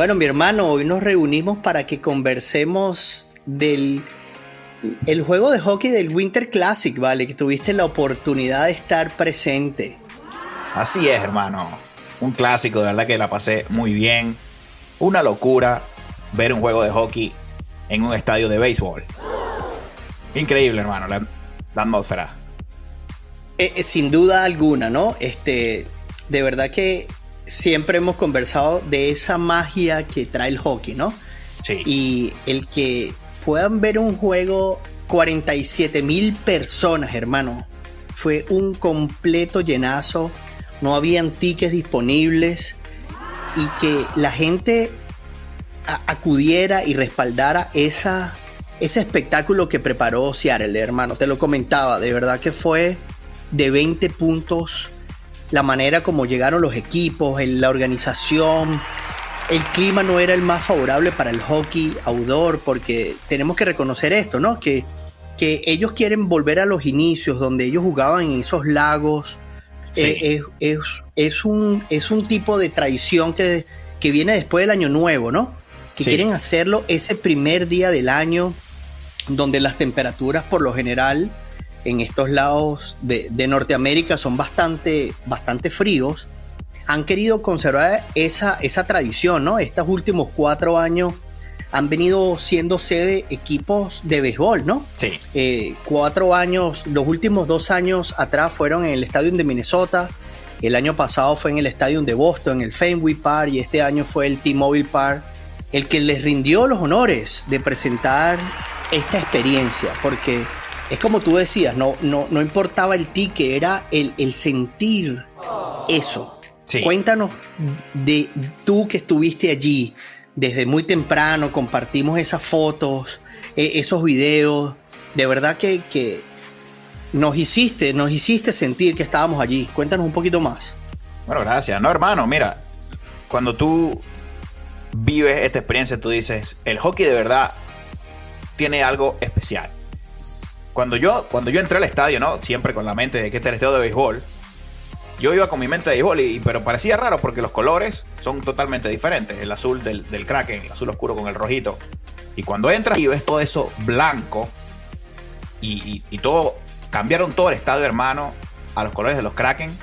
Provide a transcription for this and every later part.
Bueno, mi hermano, hoy nos reunimos para que conversemos del el juego de hockey del Winter Classic, ¿vale? Que tuviste la oportunidad de estar presente. Así es, hermano. Un clásico, de verdad que la pasé muy bien. Una locura ver un juego de hockey en un estadio de béisbol. Increíble, hermano, la, atmósfera. Eh, eh, sin duda alguna, ¿no? Este, de verdad que siempre hemos conversado de esa magia que trae el hockey, ¿no? Sí. Y el que puedan ver un juego 47 mil personas, hermano. Fue un completo llenazo. No habían tickets disponibles. Y que la gente acudiera y respaldara esa, ese espectáculo que preparó Seattle, hermano. Te lo comentaba, de verdad que fue de 20 puntos la manera como llegaron los equipos, la organización. El clima no era el más favorable para el hockey outdoor porque tenemos que reconocer esto, ¿no? Que, que ellos quieren volver a los inicios donde ellos jugaban en esos lagos. Eh, es, es, un, es un tipo de tradición que, que viene después del año nuevo, ¿no? Que quieren hacerlo ese primer día del año donde las temperaturas por lo general en estos lados de, Norteamérica son bastante, bastante fríos, han querido conservar esa, esa tradición, ¿no? Estos últimos cuatro años han venido siendo sede equipos de béisbol, ¿no? Sí. Eh, cuatro años, los últimos dos años atrás fueron en el Estadio de Minnesota, el año pasado fue en el Estadio de Boston, en el Fenway Park, y este año fue el T-Mobile Park, el que les rindió los honores de presentar esta experiencia, porque es como tú decías, no, no, no importaba el ticket, era el, el sentir eso. Cuéntanos de tú que estuviste allí desde muy temprano, compartimos esas fotos, e, esos videos. De verdad que, que nos hiciste, nos hiciste sentir que estábamos allí. Cuéntanos un poquito más. Bueno, gracias. No, hermano, mira, cuando tú vives esta experiencia, tú dices, el hockey de verdad tiene algo especial cuando yo, cuando yo entré al estadio, ¿no? Siempre con la mente de que este es el estadio de béisbol. Yo iba con mi mente de béisbol, y, pero parecía raro porque los colores son totalmente diferentes. El azul del, del Kraken, el azul oscuro con el rojito. Y cuando entras y ves todo eso blanco y, y, todo, cambiaron todo el estadio, hermano, a los colores de los Kraken.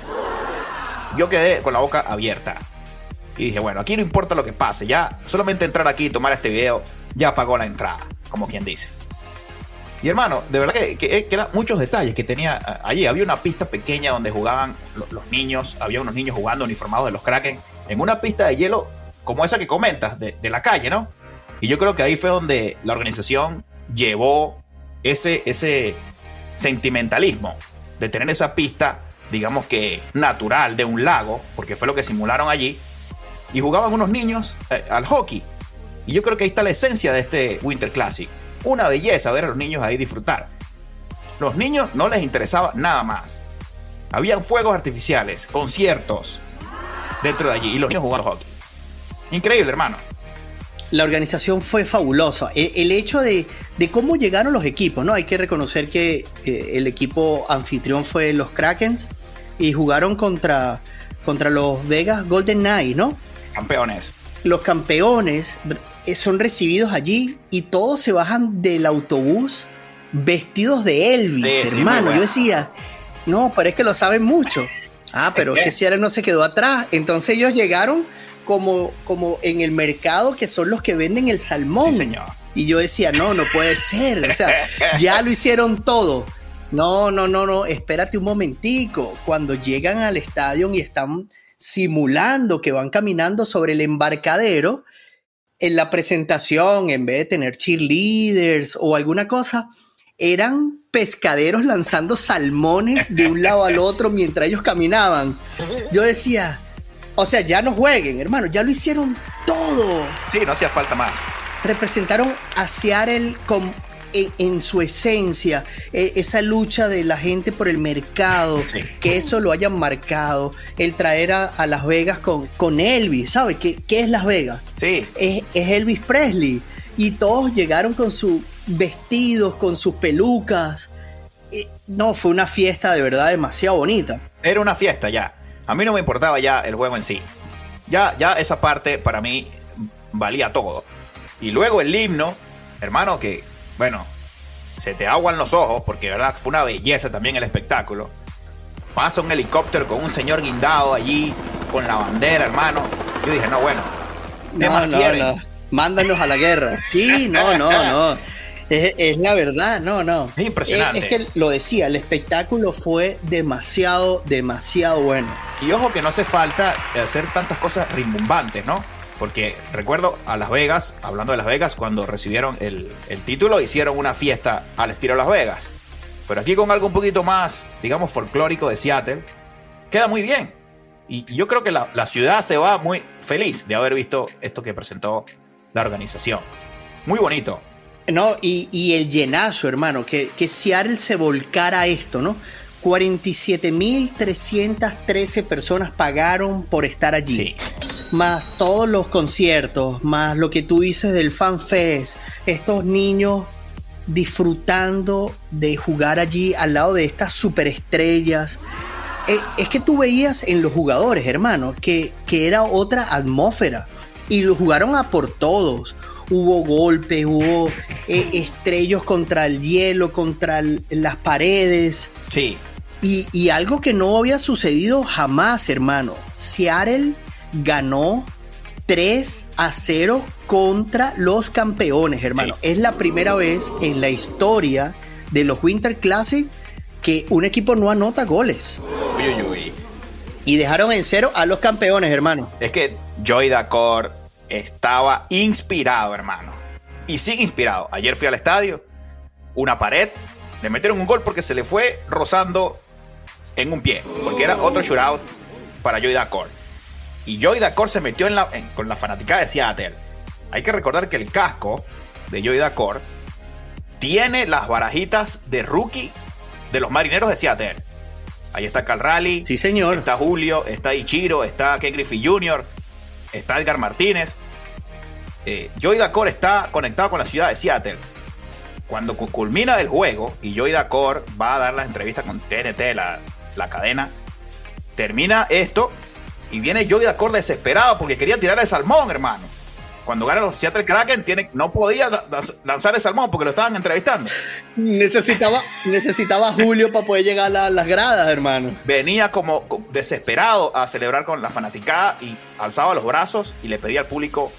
Yo quedé con la boca abierta. Y dije, bueno, aquí no importa lo que pase, ya solamente entrar aquí y tomar este video, ya pagó la entrada, como quien dice. Y hermano, de verdad que, eran muchos detalles que tenía allí. Había una pista pequeña donde jugaban los, niños, había unos niños jugando uniformados de los Kraken, en una pista de hielo como esa que comentas, de, la calle, ¿no? Y yo creo que ahí fue donde la organización llevó ese, ese sentimentalismo de tener esa pista, digamos que natural, de un lago, porque fue lo que simularon allí, y jugaban unos niños eh, al hockey. Y yo creo que ahí está la esencia de este Winter Classic una belleza ver a los niños ahí disfrutar. Los niños no les interesaba nada más. Habían fuegos artificiales, conciertos dentro de allí y los niños jugando hockey. Increíble, hermano. La organización fue fabulosa. E, el, hecho de, cómo llegaron los equipos, ¿no? Hay que reconocer que eh, el equipo anfitrión fue los Krakens y jugaron contra, contra los Vegas Golden Knights, ¿no? Campeones. Los campeones son recibidos allí y todos se bajan del autobús vestidos de Elvis, hermano. Yo decía, no, parece que lo saben mucho. Ah, pero es que Sierra no se quedó atrás. Entonces ellos llegaron como, como en el mercado que son los que venden el salmón. señor. Y yo decía, no, no puede ser. O sea, ya lo hicieron todo. No, no, no, no, espérate un momentico. Cuando llegan al estadio y están simulando que van caminando sobre el embarcadero, en la presentación, en vez de tener cheerleaders o alguna cosa, eran pescaderos lanzando salmones de un lado al otro mientras ellos caminaban. Yo decía, o sea, ya no jueguen, hermano, ya lo hicieron todo. Sí, no hacía falta más. Representaron a Seattle con en, su esencia, e, esa lucha de la gente por el mercado, que eso lo hayan marcado, el traer a, Las Vegas con, con Elvis, ¿sabes? ¿Qué, ¿Qué, es Las Vegas? Sí. Es, Elvis Presley. Y todos llegaron con sus vestidos, con sus pelucas. no, fue una fiesta de verdad demasiado bonita. Era una fiesta ya. A mí no me importaba ya el juego en sí. Ya, ya esa parte para mí valía todo. Y luego el himno, hermano, que bueno, se te aguan los ojos, porque verdad fue una belleza también el espectáculo. Pasa un helicóptero con un señor guindado allí, con la bandera, hermano. Yo dije, no, bueno, ¿qué no, más no, No. Mándanos a la guerra. Sí, no, no, no. Es, la verdad, no, no. Es impresionante. Es, que lo decía, el espectáculo fue demasiado, demasiado bueno. Y ojo que no hace falta hacer tantas cosas rimbombantes, ¿no? Porque recuerdo a Las Vegas, hablando de Las Vegas, cuando recibieron el, título, hicieron una fiesta al estilo Las Vegas. Pero aquí con algo un poquito más, digamos, folclórico de Seattle, queda muy bien. Y, yo creo que la, ciudad se va muy feliz de haber visto esto que presentó la organización. Muy bonito. No, y, el llenazo, hermano, que, que Seattle se volcara a esto, ¿no? 47.313 personas pagaron por estar allí. Más todos los conciertos, más lo que tú dices del Fan Fest, estos niños disfrutando de jugar allí al lado de estas superestrellas. Eh, es que tú veías en los jugadores, hermano, que, que era otra atmósfera. Y lo jugaron a por todos hubo golpes, hubo eh, estrellos contra el hielo, contra las paredes. Sí. Y, algo que no había sucedido jamás, hermano. Seattle ganó 3 a 0 contra los campeones, hermano. Es la primera vez en la historia de los Winter Classic que un equipo no anota goles. Uy, uy, uy. Y dejaron en cero a los campeones, hermano. Es que Joy Dacor estaba inspirado, hermano. Y sigue inspirado. Ayer fui al estadio, una pared, le metieron un gol porque se le fue rozando en un pie, porque era otro shootout para Joy Dacor. Y Joy Dacor se metió en la, con la fanática de Seattle. Hay que recordar que el casco de Joy Dacor tiene las barajitas de rookie de los marineros de Seattle. Ahí está Cal Rally. Sí, señor. Está Julio, está Ichiro, está Ken Griffey Jr., está Edgar Martínez. Eh, Joy Dacor está conectado con la ciudad de Seattle. Cuando culmina el juego y Joy Dacor va a dar la entrevista con TNT, la, la cadena. Termina esto y viene Joey Dacor desesperado porque quería tirar el salmón, hermano. Cuando gana los Seattle Kraken, tiene, no podía lanzar el salmón porque lo estaban entrevistando. Necesitaba, necesitaba Julio para poder llegar a las gradas, hermano. Venía como desesperado a celebrar con la fanaticada y alzaba los brazos y le pedía al público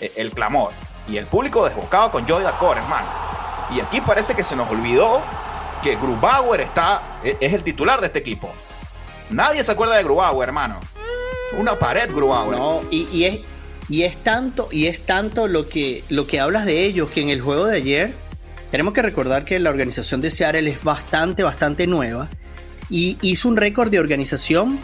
eh, el clamor. Y el público desbocaba con Joey Dacor, hermano. Y aquí parece que se nos olvidó que Grubauer está, e, es el titular de este equipo. Nadie se acuerda de Grubauer, hermano. Una pared Grubauer. No, y, es, y es tanto, y es tanto lo que, lo que hablas de ellos que en el juego de ayer tenemos que recordar que la organización de Seattle es bastante, bastante nueva y hizo un récord de organización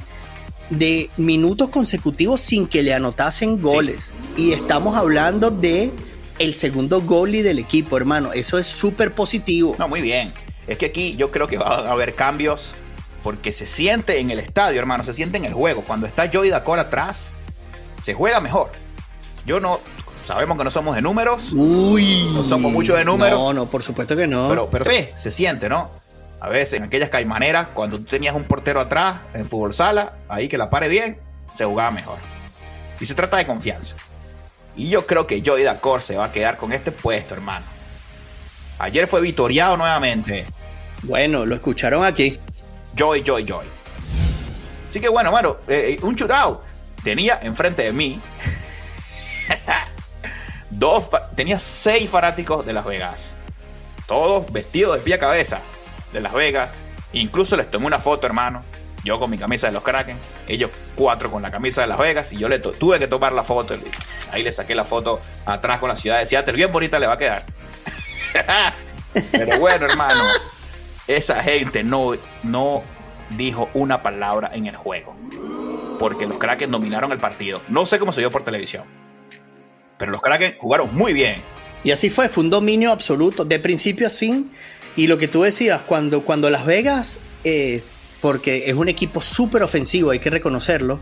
de minutos consecutivos sin que le anotasen goles. Y estamos hablando de el segundo goalie del equipo, hermano. Eso es súper positivo. No, muy bien. Es que aquí yo creo que va a haber cambios porque se siente en el estadio, hermano, se siente en el juego. Cuando está Joey Dacor atrás, se juega mejor. Yo no, sabemos que no somos de números. Uy. No somos mucho de números. No, no, por supuesto que no. Pero, pero sí, se siente, ¿no? A veces en aquellas caimaneras, cuando tú tenías un portero atrás en fútbol sala, ahí que la pare bien, se jugaba mejor. Y se trata de confianza. Y yo creo que Joey Dacor se va a quedar con este puesto, hermano. Ayer fue vitoriado nuevamente. Bueno, lo escucharon aquí. Joy, joy, joy. Así que bueno, mano, eh, un shootout. Tenía enfrente de mí dos, tenía seis fanáticos de Las Vegas. Todos vestidos de pie cabeza de Las Vegas. Incluso les tomé una foto, hermano. Yo con mi camisa de los Kraken, ellos cuatro con la camisa de Las Vegas y yo le tuve que tomar la foto. Ahí le saqué la foto atrás con la ciudad de Seattle. Bien bonita le va a quedar. Pero bueno, hermano, esa gente no, no dijo una palabra en el juego. Porque los Kraken dominaron el partido. No sé cómo se dio por televisión. pero los Kraken jugaron muy bien. Y así fue, fue un dominio absoluto, de principio a fin. Y lo que tú decías, cuando, cuando Las Vegas, eh, porque es un equipo súper ofensivo, hay que reconocerlo,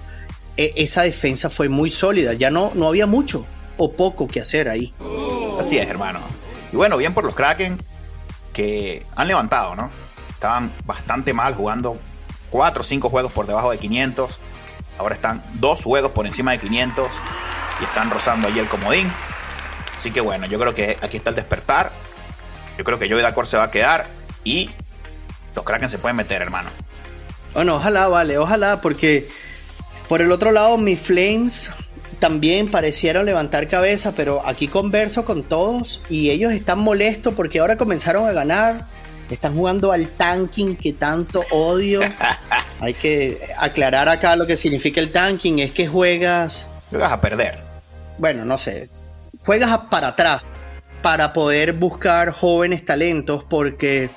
e, esa defensa fue muy sólida. Ya no, no había mucho o poco que hacer ahí. Así es, hermano. Y bueno, bien por los Kraken que han levantado, ¿no? Estaban bastante mal jugando 4 o 5 juegos por debajo de 500. Ahora están dos juegos por encima de 500 y están rozando ahí el comodín. Así que bueno, yo creo que aquí está el despertar. Yo creo que Joey Dacor se va a quedar y los Kraken se pueden meter, hermano. Bueno, ojalá, vale, ojalá, porque por el otro lado, mis Flames también parecieron levantar cabeza, pero aquí converso con todos y ellos están molestos porque ahora comenzaron a ganar. Están jugando al tanking que tanto odio. Hay que aclarar acá lo que significa el tanking. Es que juegas. Juegas a perder. Bueno, no sé. Juegas para atrás para poder buscar jóvenes talentos porque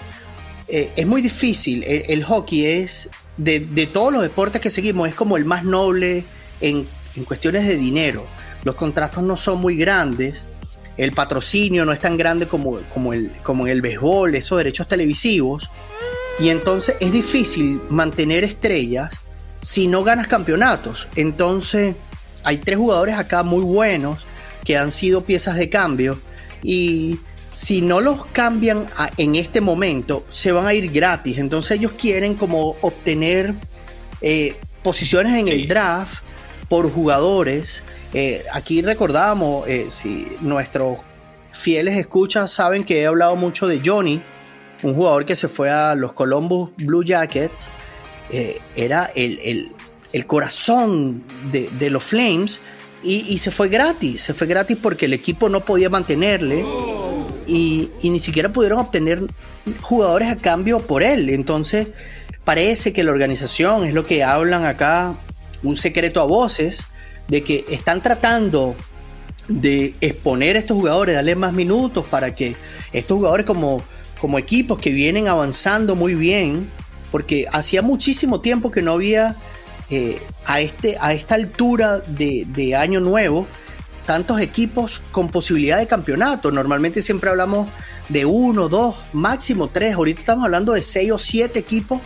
eh, es muy difícil. El, hockey es, de, de, todos los deportes que seguimos, es como el más noble en en cuestiones de dinero, los contratos no son muy grandes, el patrocinio no es tan grande como, como, el, como en el béisbol, esos derechos televisivos, y entonces es difícil mantener estrellas si no ganas campeonatos. Entonces hay tres jugadores acá muy buenos que han sido piezas de cambio y si no los cambian en este momento se van a ir gratis. Entonces ellos quieren como obtener eh, posiciones en el draft por jugadores. Eh, aquí recordamos, eh, si nuestros fieles escuchas saben que he hablado mucho de Johnny, un jugador que se fue a los Columbus Blue Jackets, eh, era el, corazón de, los Flames y, se fue gratis, se fue gratis porque el equipo no podía mantenerle y, y ni siquiera pudieron obtener jugadores a cambio por él. Entonces parece que la organización, es lo que hablan acá un secreto a voces de que están tratando de exponer a estos jugadores, darle más minutos para que estos jugadores como, como equipos que vienen avanzando muy bien, porque hacía muchísimo tiempo que no había eh, a, este, a esta altura de, de, año nuevo tantos equipos con posibilidad de campeonato. Normalmente siempre hablamos de uno, dos, máximo tres. Ahorita estamos hablando de seis o siete equipos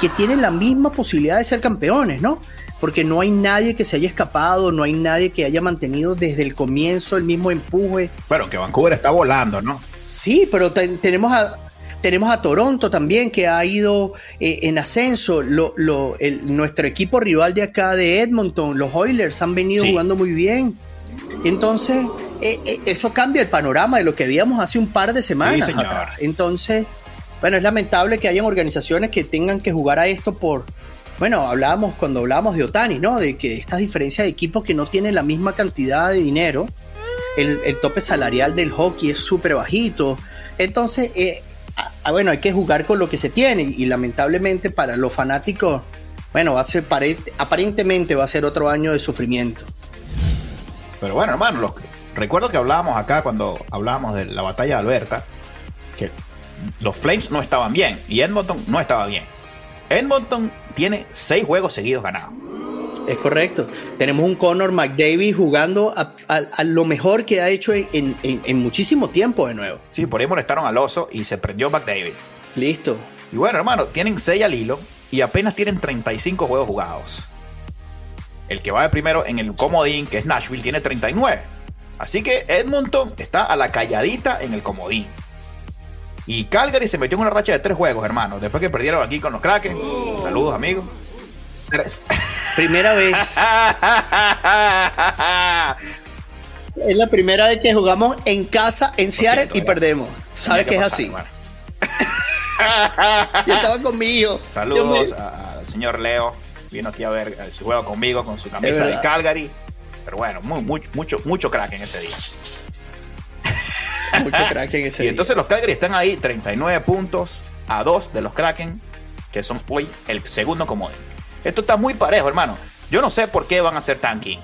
que tienen la misma posibilidad de ser campeones, ¿no? Porque no hay nadie que se haya escapado, no hay nadie que haya mantenido desde el comienzo el mismo empuje. Bueno, que Vancouver está volando, ¿no? Sí, pero tenemos a, tenemos a Toronto también que ha ido eh, en ascenso. nuestro equipo rival de acá de Edmonton, los Oilers, han venido jugando muy bien. Entonces, eh, eh, eso cambia el panorama de lo que veíamos hace un par de semanas atrás. Entonces, bueno, es lamentable que hayan organizaciones que tengan que jugar a esto por, bueno, hablábamos cuando hablábamos de Otani, ¿no? De que estas diferencias de equipos que no tienen la misma cantidad de dinero, el, tope salarial del hockey es súper bajito. Entonces, eh, bueno, hay que jugar con lo que se tiene y, lamentablemente para los fanáticos, bueno, va a ser, aparentemente va a ser otro año de sufrimiento. Pero bueno, hermano, recuerdo que hablábamos acá cuando hablábamos de la batalla de Alberta, que los Flames no estaban bien y Edmonton no estaba bien. Edmonton tiene seis juegos seguidos ganados. Es correcto. Tenemos un Conor McDavid jugando a, lo mejor que ha hecho en, muchísimo tiempo de nuevo. Sí, por ahí molestaron al oso y se prendió McDavid. Listo. Y bueno, hermano, tienen seis al hilo y apenas tienen 35 juegos jugados. El que va de primero en el comodín, que es Nashville, tiene 39. Así que Edmonton está a la calladita en el comodín. Y Calgary se metió en una racha de tres juegos, hermano. Después que perdieron aquí con los Kraken. Saludos, amigos. Primera vez. es la primera vez que jugamos en casa en Seattle y perdemos. ¿Sabes que, es así? Yo estaba conmigo. Saludos al señor Leo. Vino aquí a ver su juego conmigo con su camisa de Calgary. Pero bueno, mucho, mucho, mucho crack en ese día. Mucho Kraken ese Y entonces los Calgary están ahí, 39 puntos a 2 de los Kraken, que son hoy el segundo comodín. Esto está muy parejo, hermano. Yo no sé por qué van a ser tanking.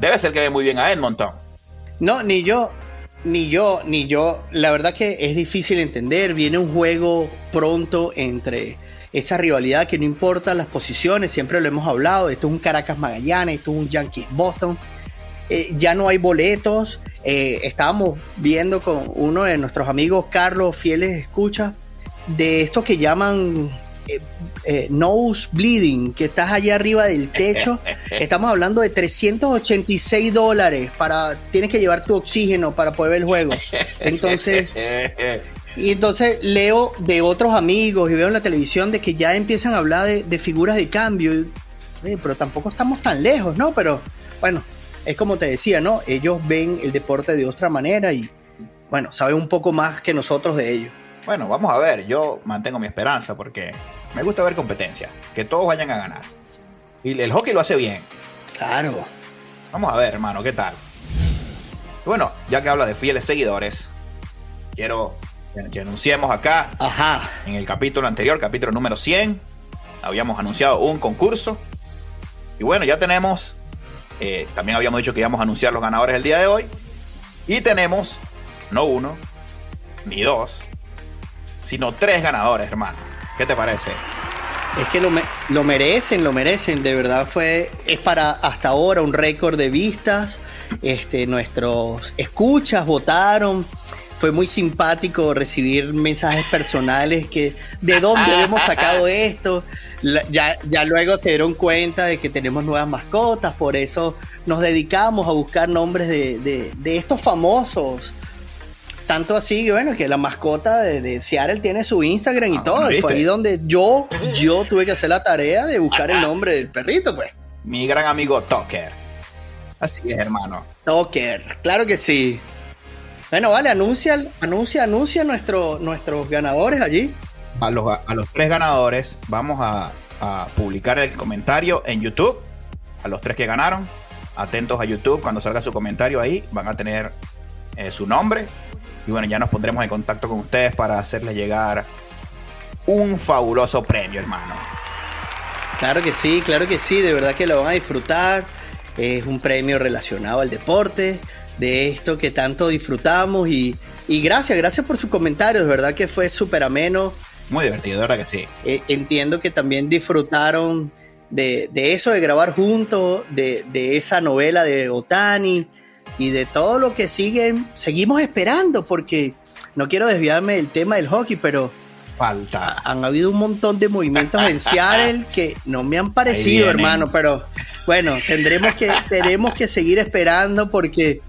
Debe ser que ve muy bien a Edmonton. No, ni yo, ni yo, ni yo. La verdad que es difícil entender. Viene un juego pronto entre esa rivalidad que no importa las posiciones, siempre lo hemos hablado. Esto es un Caracas Magallanes, esto es un Yankees Boston. eh, ya no hay boletos. Eh, estábamos viendo con uno de nuestros amigos, Carlos, fieles escucha, de esto que llaman eh, nose bleeding, que estás allá arriba del techo. Estamos hablando de 386 dólares para, tienes que llevar tu oxígeno para poder ver el juego. Entonces, y entonces leo de otros amigos y veo en la televisión de que ya empiezan a hablar de, figuras de cambio. pero tampoco estamos tan lejos, ¿no? Pero bueno, es como te decía, ¿no? Ellos ven el deporte de otra manera y, bueno, saben un poco más que nosotros de ellos. Bueno, vamos a ver, yo mantengo mi esperanza porque me gusta ver competencia, que todos vayan a ganar. Y el hockey lo hace bien. Claro. Vamos a ver, hermano, ¿qué tal? Bueno, ya que habla de fieles seguidores, quiero que anunciemos acá, Ajá. en el capítulo anterior, capítulo número 100, habíamos anunciado un concurso. Y bueno, ya tenemos, eh, también habíamos dicho que íbamos a anunciar los ganadores el día de hoy. Y tenemos, no uno, ni dos, sino tres ganadores, hermano. ¿Qué te parece? Es que lo, lo, merecen, lo merecen. De verdad fue, es para hasta ahora un récord de vistas. Este, nuestros escuchas votaron. Fue muy simpático recibir mensajes personales que de dónde hemos sacado esto. Ya, ya luego se dieron cuenta de que tenemos nuevas mascotas, por eso nos dedicamos a buscar nombres de, de, de estos famosos tanto así, bueno, que la mascota de, Seattle tiene su Instagram y ah, todo. Fue ahí donde yo, yo tuve que hacer la tarea de buscar el nombre del perrito, pues. Mi gran amigo Tucker. Así es, hermano. Tucker, claro que sí. Bueno, vale, anuncia, anuncia, anuncia nuestro, nuestros ganadores allí. A los, a los tres ganadores vamos a, publicar el comentario en YouTube. A los tres que ganaron. Atentos a YouTube. Cuando salga su comentario ahí, van a tener eh, su nombre y bueno, ya nos pondremos en contacto con ustedes para hacerles llegar un fabuloso premio, hermano. Claro que sí, claro que sí, de verdad que lo van a disfrutar. Es un premio relacionado al deporte, de esto que tanto disfrutamos y, gracias, gracias por sus comentarios, de verdad que fue súper ameno. Muy divertido, de verdad que sí. Eh, entiendo que también disfrutaron de, eso, de grabar juntos, de, de, esa novela de Otani, y de todo lo que siguen, seguimos esperando porque no quiero desviarme del tema del hockey, pero falta. Han habido un montón de movimientos en Seattle que no me han parecido, hermano, pero bueno, tendremos que, tenemos que seguir esperando porque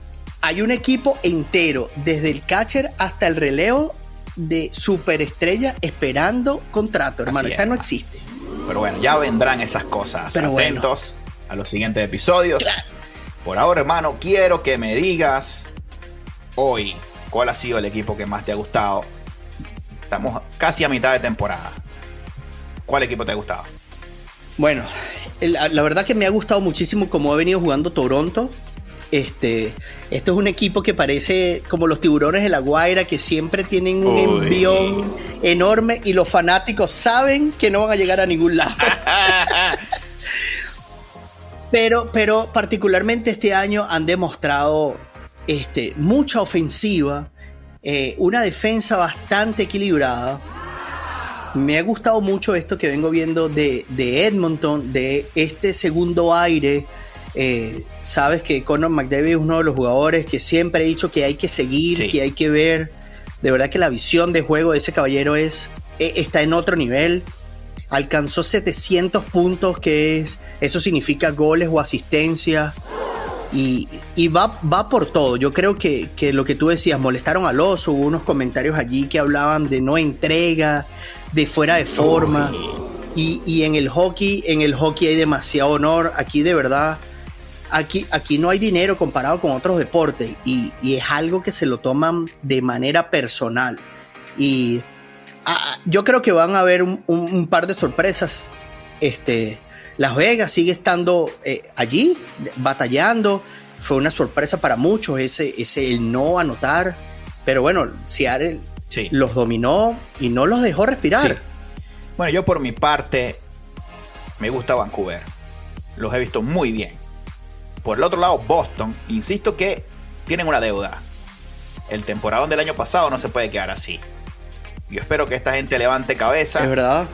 hay un equipo entero, desde el catcher hasta el relevo de superestrella esperando contrato, hermano. Esta no existe. Pero bueno, ya vendrán esas cosas. Pero Atentos a los siguientes episodios. Por ahora, hermano, quiero que me digas hoy cuál ha sido el equipo que más te ha gustado. Estamos casi a mitad de temporada. ¿Cuál equipo te ha gustado? Bueno, la, verdad que me ha gustado muchísimo cómo ha venido jugando Toronto. Este, esto es un equipo que parece como los tiburones de la Guaira, que siempre tienen un envión enorme y los fanáticos saben que no van a llegar a ningún lado. Pero, pero particularmente este año han demostrado este, mucha ofensiva, eh, una defensa bastante equilibrada. Me ha gustado mucho esto que vengo viendo de, Edmonton, de este segundo aire. Eh, sabes que Conor McDavid es uno de los jugadores que siempre he dicho que hay que seguir, que hay que ver. De verdad que la visión de juego de ese caballero es, e, está en otro nivel alcanzó 700 puntos, que es, eso significa goles o asistencia. Y, va, va por todo. Yo creo que, lo que tú decías, molestaron al oso, hubo unos comentarios allí que hablaban de no entrega, de fuera de forma. Y, en el hockey, en el hockey hay demasiado honor. Aquí de verdad, aquí, aquí no hay dinero comparado con otros deportes. Y, y es algo que se lo toman de manera personal. Y Ah, ah, yo creo que van a haber un, par de sorpresas. Este, Las Vegas sigue estando eh, allí, batallando. Fue una sorpresa para muchos ese, ese el no anotar. Pero bueno, Seattle los dominó y no los dejó respirar. Bueno, yo por mi parte me gusta Vancouver. Los he visto muy bien. Por el otro lado, Boston, insisto que tienen una deuda. El temporadón del año pasado no se puede quedar así. Yo espero que esta gente levante cabeza. Es verdad.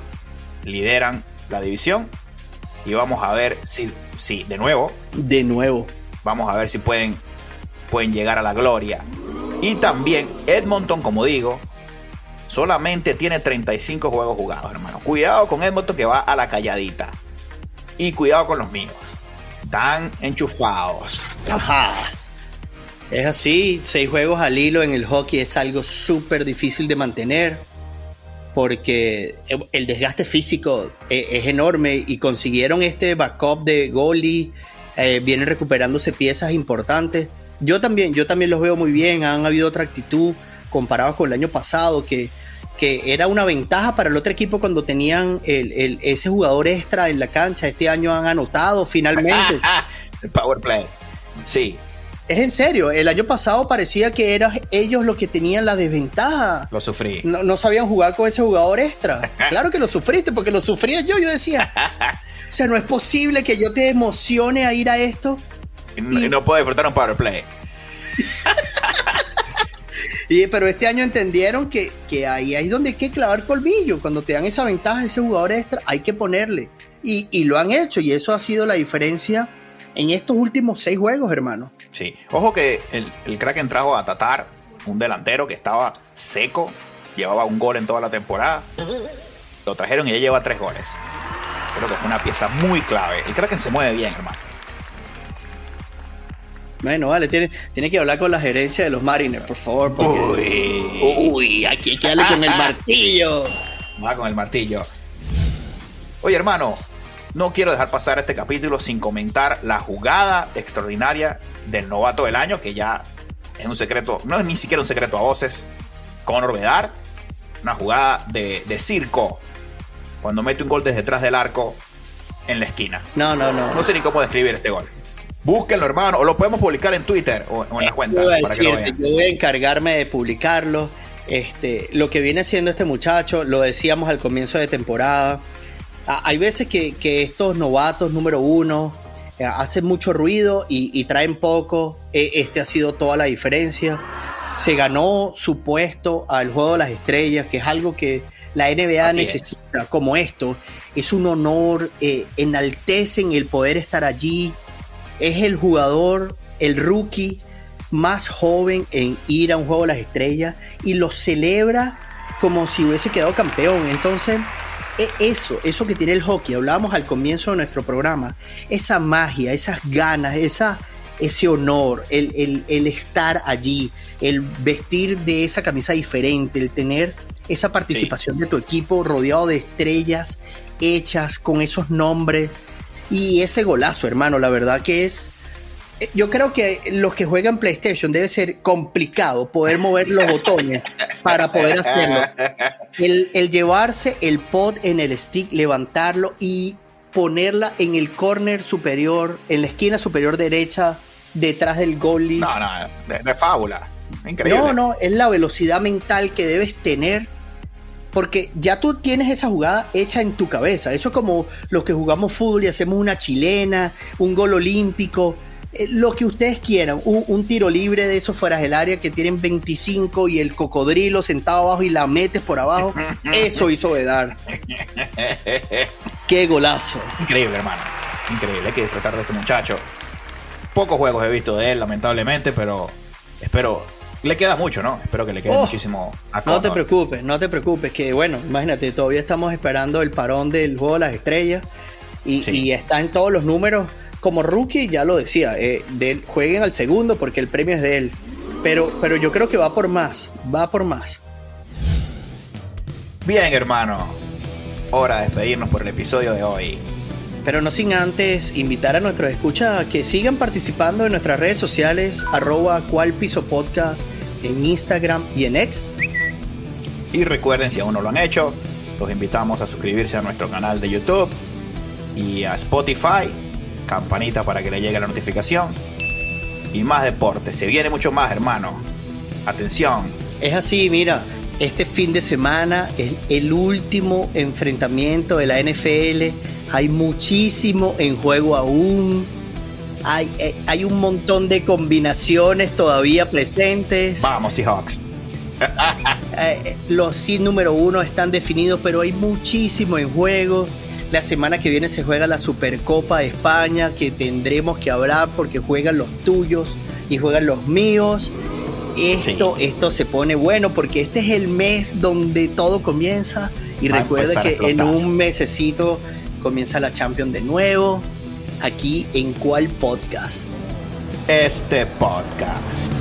Lideran la división. Y vamos a ver si, si de nuevo. De nuevo. Vamos a ver si pueden, pueden llegar a la gloria. Y también Edmonton, como digo, solamente tiene 35 juegos jugados, hermano. Cuidado con Edmonton que va a la calladita. Y cuidado con los míos. Están enchufados. Ajá. Es así, seis juegos al hilo en el hockey es algo súper difícil de mantener porque el desgaste físico e, es, enorme y consiguieron este backup de goalie, eh, vienen recuperándose piezas importantes. Yo también, yo también los veo muy bien, han habido otra actitud comparado con el año pasado que, que era una ventaja para el otro equipo cuando tenían el, ese jugador extra en la cancha. Este año han anotado finalmente. el power play. Sí, es en serio, el año pasado parecía que eran ellos los que tenían la desventaja. Lo sufrí. No, sabían jugar con ese jugador extra. claro que lo sufriste, porque lo sufría yo. Yo decía, o sea, no es posible que yo te emocione a ir a esto. Y no, puedo disfrutar un power play. Y, pero este año entendieron que, que ahí, es donde hay que clavar colmillo. Cuando te dan esa ventaja, ese jugador extra, hay que ponerle. Y, y lo han hecho, y eso ha sido la diferencia en estos últimos seis juegos, hermano. Sí. Ojo que el, el Kraken trajo a Tatar, un delantero que estaba seco, llevaba un gol en toda la temporada. Lo trajeron y ya lleva tres goles. Creo que fue una pieza muy clave. El Kraken se mueve bien, hermano. Bueno, vale, tiene, tiene que hablar con la gerencia de los Mariners, por favor. Uy. Uy, aquí hay que darle con el martillo. Va con el martillo. Oye, hermano, no quiero dejar pasar este capítulo sin comentar la jugada extraordinaria del novato del año, que ya es un secreto, no es ni siquiera un secreto a voces. Conor Bedard, una jugada de, circo, cuando mete un gol desde detrás del arco en la esquina. No, no, no. No sé ni cómo describir este gol. Búsquenlo, hermano, o lo podemos publicar en Twitter o, en las cuentas. Para que lo Yo voy a encargarme de publicarlo. Este, lo que viene haciendo este muchacho, lo decíamos al comienzo de temporada. Hay veces que, que estos novatos número uno eh, hacen mucho ruido y, traen poco. E, este ha sido toda la diferencia. Se ganó su puesto al Juego de las Estrellas, que es algo que la NBA necesita, como esto. Es un honor, eh, enaltecen el poder estar allí. Es el jugador, el rookie más joven en ir a un Juego de las Estrellas y lo celebra como si hubiese quedado campeón. Entonces, e, eso, eso que tiene el hockey, hablábamos al comienzo de nuestro programa, esa magia, esas ganas, esa, ese honor, el, estar allí, el vestir de esa camisa diferente, el tener esa participación de tu equipo rodeado de estrellas hechas con esos nombres y ese golazo, hermano, la verdad que es yo creo que los que juegan PlayStation debe ser complicado poder mover los botones para poder hacerlo. El, llevarse el pod en el stick, levantarlo y ponerla en el corner superior, en la esquina superior derecha, detrás del goalie. No, no, de, fábula. Increíble. No, no, es la velocidad mental que debes tener porque ya tú tienes esa jugada hecha en tu cabeza. Eso es como los que jugamos fútbol y hacemos una chilena, un gol olímpico. Eh, lo que ustedes quieran, un, tiro libre de esos fuera del área que tienen 25 y el cocodrilo sentado abajo y la metes por abajo, eso hizo Vedar. Qué golazo. Increíble, hermano. Increíble, hay que disfrutar de este muchacho. Pocos juegos he visto de él, lamentablemente, pero espero. Le queda mucho, ¿no? Espero que le quede oh, muchísimo a No te preocupes, no te preocupes, que bueno, imagínate, todavía estamos esperando el parón del juego de las estrellas y, y está en todos los números como rookie, ya lo decía, eh, jueguen al segundo porque el premio es de él. Pero, pero yo creo que va por más, va por más. Bien, hermano. Hora de despedirnos por el episodio de hoy. Pero no sin antes invitar a nuestros escuchas a que sigan participando en nuestras redes sociales, arroba cual piso podcast en Instagram y en X. Y recuerden, si aún no lo han hecho, los invitamos a suscribirse a nuestro canal de YouTube y a Spotify campanita para que le llegue la notificación. Y más deporte, se viene mucho más, hermano. Atención. Es así, mira, este fin de semana es el último enfrentamiento de la NFL. Hay muchísimo en juego aún. Hay, eh, hay un montón de combinaciones todavía presentes. Vamos, Seahawks. Eh, los sí número uno están definidos, pero hay muchísimo en juego. La semana que viene se juega la Supercopa de España, que tendremos que hablar porque juegan los tuyos y juegan los míos. Esto, esto se pone bueno porque este es el mes donde todo comienza. Y recuerda que en un mesecito comienza la Champions de nuevo. Aquí en cuál podcast? Este podcast.